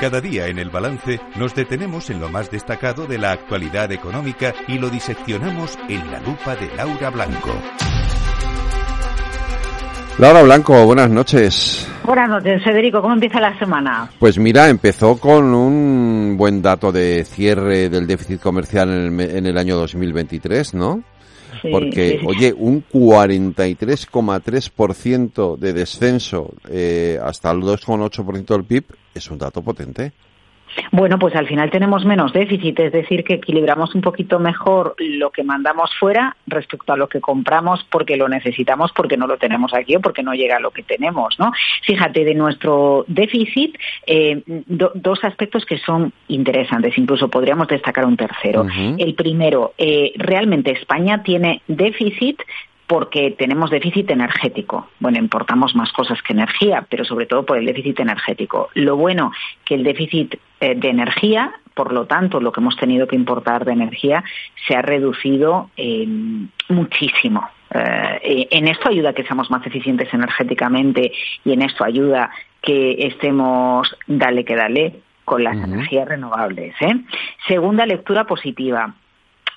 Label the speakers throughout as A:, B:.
A: Cada día en el balance nos detenemos en lo más destacado de la actualidad económica y lo diseccionamos en la lupa de Laura Blanco.
B: Laura Blanco, buenas noches.
C: Buenas noches, Federico. ¿Cómo empieza la semana?
B: Pues mira, empezó con un buen dato de cierre del déficit comercial en el, en el año 2023, ¿no?
C: Sí,
B: Porque,
C: sí, sí.
B: oye, un 43,3% de descenso eh, hasta el 2,8% del PIB es un dato potente.
C: Bueno, pues al final tenemos menos déficit, es decir, que equilibramos un poquito mejor lo que mandamos fuera respecto a lo que compramos porque lo necesitamos, porque no lo tenemos aquí o porque no llega a lo que tenemos, ¿no? Fíjate, de nuestro déficit, eh, do- dos aspectos que son interesantes, incluso podríamos destacar un tercero. El primero, eh, realmente España tiene déficit porque tenemos déficit energético. Bueno, importamos más cosas que energía, pero sobre todo por el déficit energético. Lo bueno que el déficit eh, de energía, por lo tanto, lo que hemos tenido que importar de energía se ha reducido eh, muchísimo. Eh, eh, en esto ayuda a que seamos más eficientes energéticamente y en esto ayuda que estemos dale que dale con las energías renovables. ¿eh? Segunda lectura positiva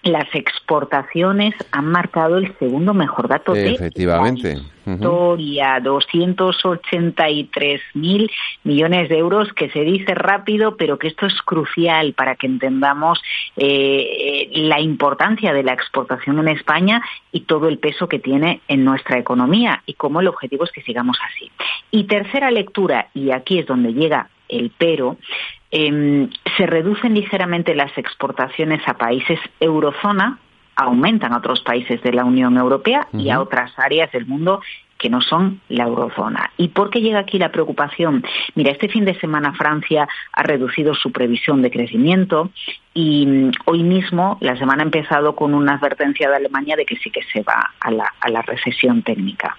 C: las exportaciones han marcado el segundo mejor dato
B: Efectivamente.
C: de la historia, 283 mil millones de euros, que se dice rápido, pero que esto es crucial para que entendamos eh, eh, la importancia de la exportación en España y todo el peso que tiene en nuestra economía y cómo el objetivo es que sigamos así. Y tercera lectura, y aquí es donde llega el pero, eh, se reducen ligeramente las exportaciones a países eurozona, aumentan a otros países de la Unión Europea y a otras áreas del mundo que no son la eurozona. ¿Y por qué llega aquí la preocupación? Mira, este fin de semana Francia ha reducido su previsión de crecimiento y mm, hoy mismo la semana ha empezado con una advertencia de Alemania de que sí que se va a la, a la recesión técnica.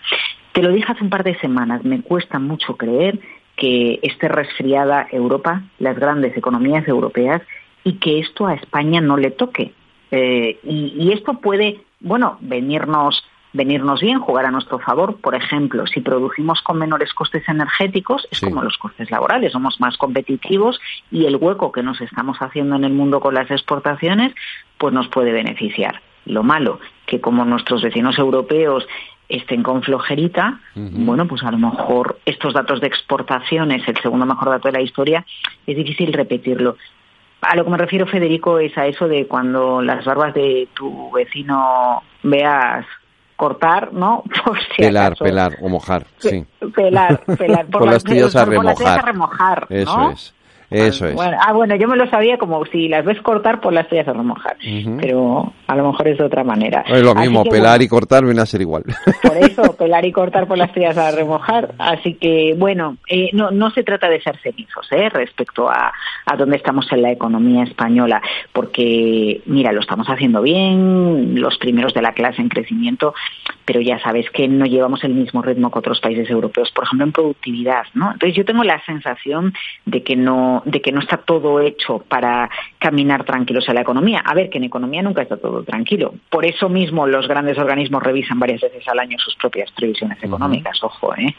C: Te lo dije hace un par de semanas, me cuesta mucho creer que esté resfriada Europa, las grandes economías europeas, y que esto a España no le toque. Eh, y, y esto puede, bueno, venirnos venirnos bien, jugar a nuestro favor. Por ejemplo, si producimos con menores costes energéticos, es
B: Sí.
C: como los costes laborales, somos más competitivos y el hueco que nos estamos haciendo en el mundo con las exportaciones, pues nos puede beneficiar. Lo malo, que como nuestros vecinos europeos estén con flojerita, bueno, pues a lo mejor estos datos de exportaciones, el segundo mejor dato de la historia, es difícil repetirlo. A lo que me refiero, Federico, es a eso de cuando las barbas de tu vecino veas cortar, ¿no? Por si
B: Pelar,
C: acaso.
B: pelar o mojar, sí.
C: Pelar, pelar.
B: Por las tuyas a
C: por las tuyas
B: remojar. Eso es. Eso es.
C: Bueno, ah, bueno, yo me lo sabía como si las ves cortar, pues las tuyas a remojar.
B: Ujú.
C: Pero a lo mejor es de otra manera.
B: Es lo
C: Así
B: mismo,
C: que,
B: pelar
C: bueno,
B: y cortar viene a ser igual.
C: por eso, pelar y cortar por las tías a remojar. Así que, bueno, eh, no, no se trata de ser cenizos ¿eh? respecto a, a dónde estamos en la economía española, porque, mira, lo estamos haciendo bien, los primeros de la clase en crecimiento, pero ya sabes que no llevamos el mismo ritmo que otros países europeos, por ejemplo, en productividad, ¿no? Entonces yo tengo la sensación de que no, de que no está todo hecho para caminar tranquilos en la economía. A ver, que en economía nunca está todo tranquilo. Por eso mismo los grandes organismos revisan varias veces al año sus propias previsiones económicas, ojo, ¿eh?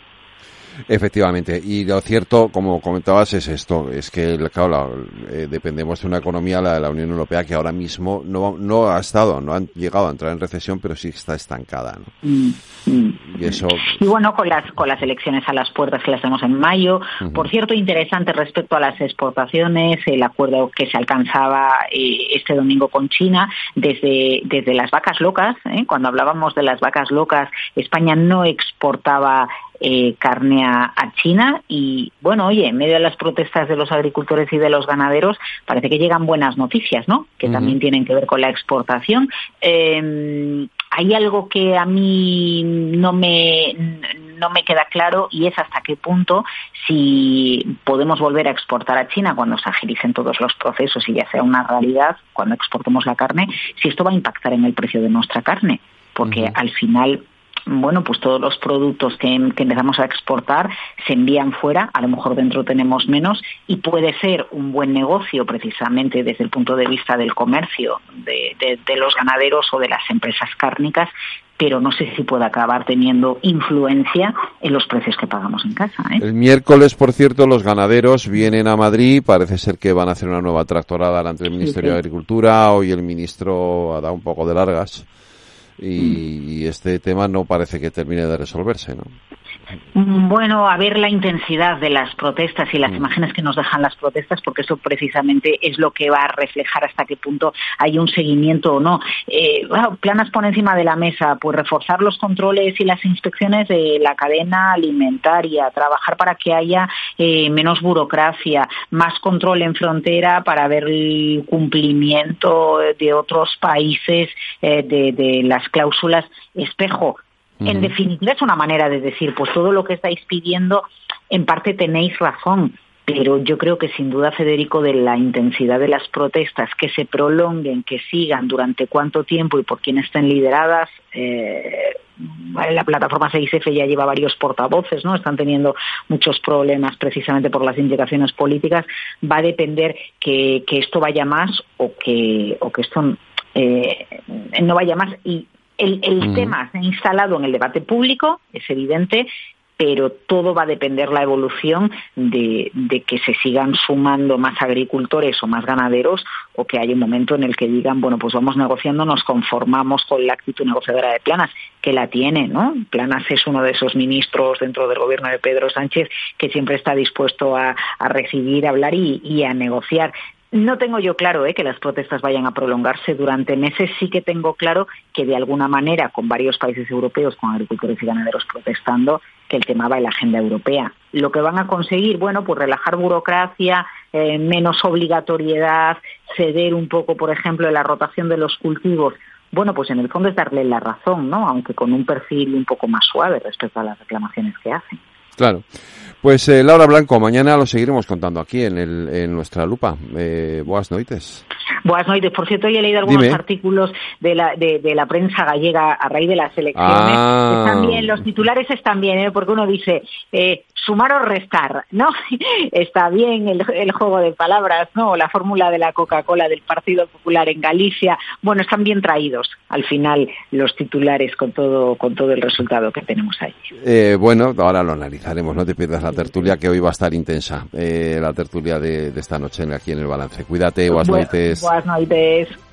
B: Efectivamente, y lo cierto, como comentabas, es esto, es que, claro, la- eh, dependemos de una economía, la de la Unión Europea, que ahora mismo no, no ha estado, no han llegado a entrar en recesión, pero sí está estancada, ¿no?
C: Mm, mm.
B: Y eso,
C: Y bueno, con las, con las elecciones a las puertas que las tenemos en mayo. Por cierto, interesante respecto a las exportaciones, el acuerdo que se alcanzaba eh, este domingo con China desde, desde las vacas locas. ¿eh? Cuando hablábamos de las vacas locas, España no exportaba eh, carne a, a China y bueno, oye, en medio de las protestas de los agricultores y de los ganaderos parece que llegan buenas noticias, ¿no? Que también tienen que ver con la exportación. Eh, hay algo que a mí no me no me queda claro y es hasta qué punto si podemos volver a exportar a China cuando se agilicen todos los procesos y ya sea una realidad cuando exportemos la carne, si esto va a impactar en el precio de nuestra carne, porque al final bueno, pues todos los productos que, que empezamos a exportar se envían fuera, a lo mejor dentro tenemos menos y puede ser un buen negocio precisamente desde el punto de vista del comercio, de, de- de los ganaderos o de las empresas cárnicas, pero no sé si puede acabar teniendo influencia en los precios que pagamos en casa. ¿eh?
B: El miércoles, por cierto, los ganaderos vienen a Madrid. Parece ser que van a hacer una nueva tractorada delante del Ministerio de Agricultura. Hoy el ministro ha dado un poco de largas y, este tema no parece que termine de resolverse, ¿no?
C: Bueno, a ver la intensidad de las protestas y las mm. imágenes que nos dejan las protestas, porque eso precisamente es lo que va a reflejar hasta qué punto hay un seguimiento o no. Eh, planas por encima de la mesa, pues reforzar los controles y las inspecciones de la cadena alimentaria, trabajar para que haya eh, menos burocracia, más control en frontera para ver el cumplimiento de otros países eh, de, de las cláusulas espejo. En definitiva, es una manera de decir, pues todo lo que estáis pidiendo, en parte tenéis razón, pero yo creo que sin duda, Federico, de la intensidad de las protestas, que se prolonguen, que sigan durante cuánto tiempo y por quién estén lideradas, eh, la plataforma 6F ya lleva varios portavoces, ¿no? Están teniendo muchos problemas precisamente por las implicaciones políticas. Va a depender que, esto vaya más o que, o que esto eh, no vaya más. Y el, tema se ha instalado en el debate público, es evidente, pero todo va a depender la evolución de, que se sigan sumando más agricultores o más ganaderos o que haya un momento en el que digan, bueno, pues vamos negociando, nos conformamos con la actitud negociadora de Planas, que la tiene, ¿no? Planas es uno de esos ministros dentro del gobierno de Pedro Sánchez que siempre está dispuesto a, recibir, a hablar y a negociar. No tengo yo claro ¿eh? que las protestas vayan a prolongarse durante meses. Sí que tengo claro que de alguna manera, con varios países europeos, con agricultores y ganaderos protestando, que el tema va en la agenda europea. Lo que van a conseguir, bueno, pues relajar burocracia, eh, menos obligatoriedad, ceder un poco, por ejemplo, en la rotación de los cultivos. Bueno, pues en el fondo es darle la razón, ¿no? Aunque con un perfil un poco más suave respecto a las reclamaciones que hacen.
B: Claro. Pues eh, Laura Blanco, mañana lo seguiremos contando aquí en, el, en nuestra lupa. Eh, buenas noches.
C: Buenas noches. Por cierto, he leído algunos artículos de la, de, la prensa gallega a raíz de las elecciones. Ah. Están bien, los titulares están bien, ¿eh? porque uno dice eh, sumar o restar, ¿no? Está bien el, el juego de palabras, ¿no? La fórmula de la Coca-Cola del Partido Popular en Galicia. Bueno, están bien traídos al final los titulares con todo, con todo el resultado que tenemos ahí.
B: Eh, bueno, ahora lo analizaremos, no te pierdas la tertulia que hoy va a estar intensa, eh, la tertulia de, esta noche aquí en el balance. Cuídate, buenas noches.
C: Buenas noches.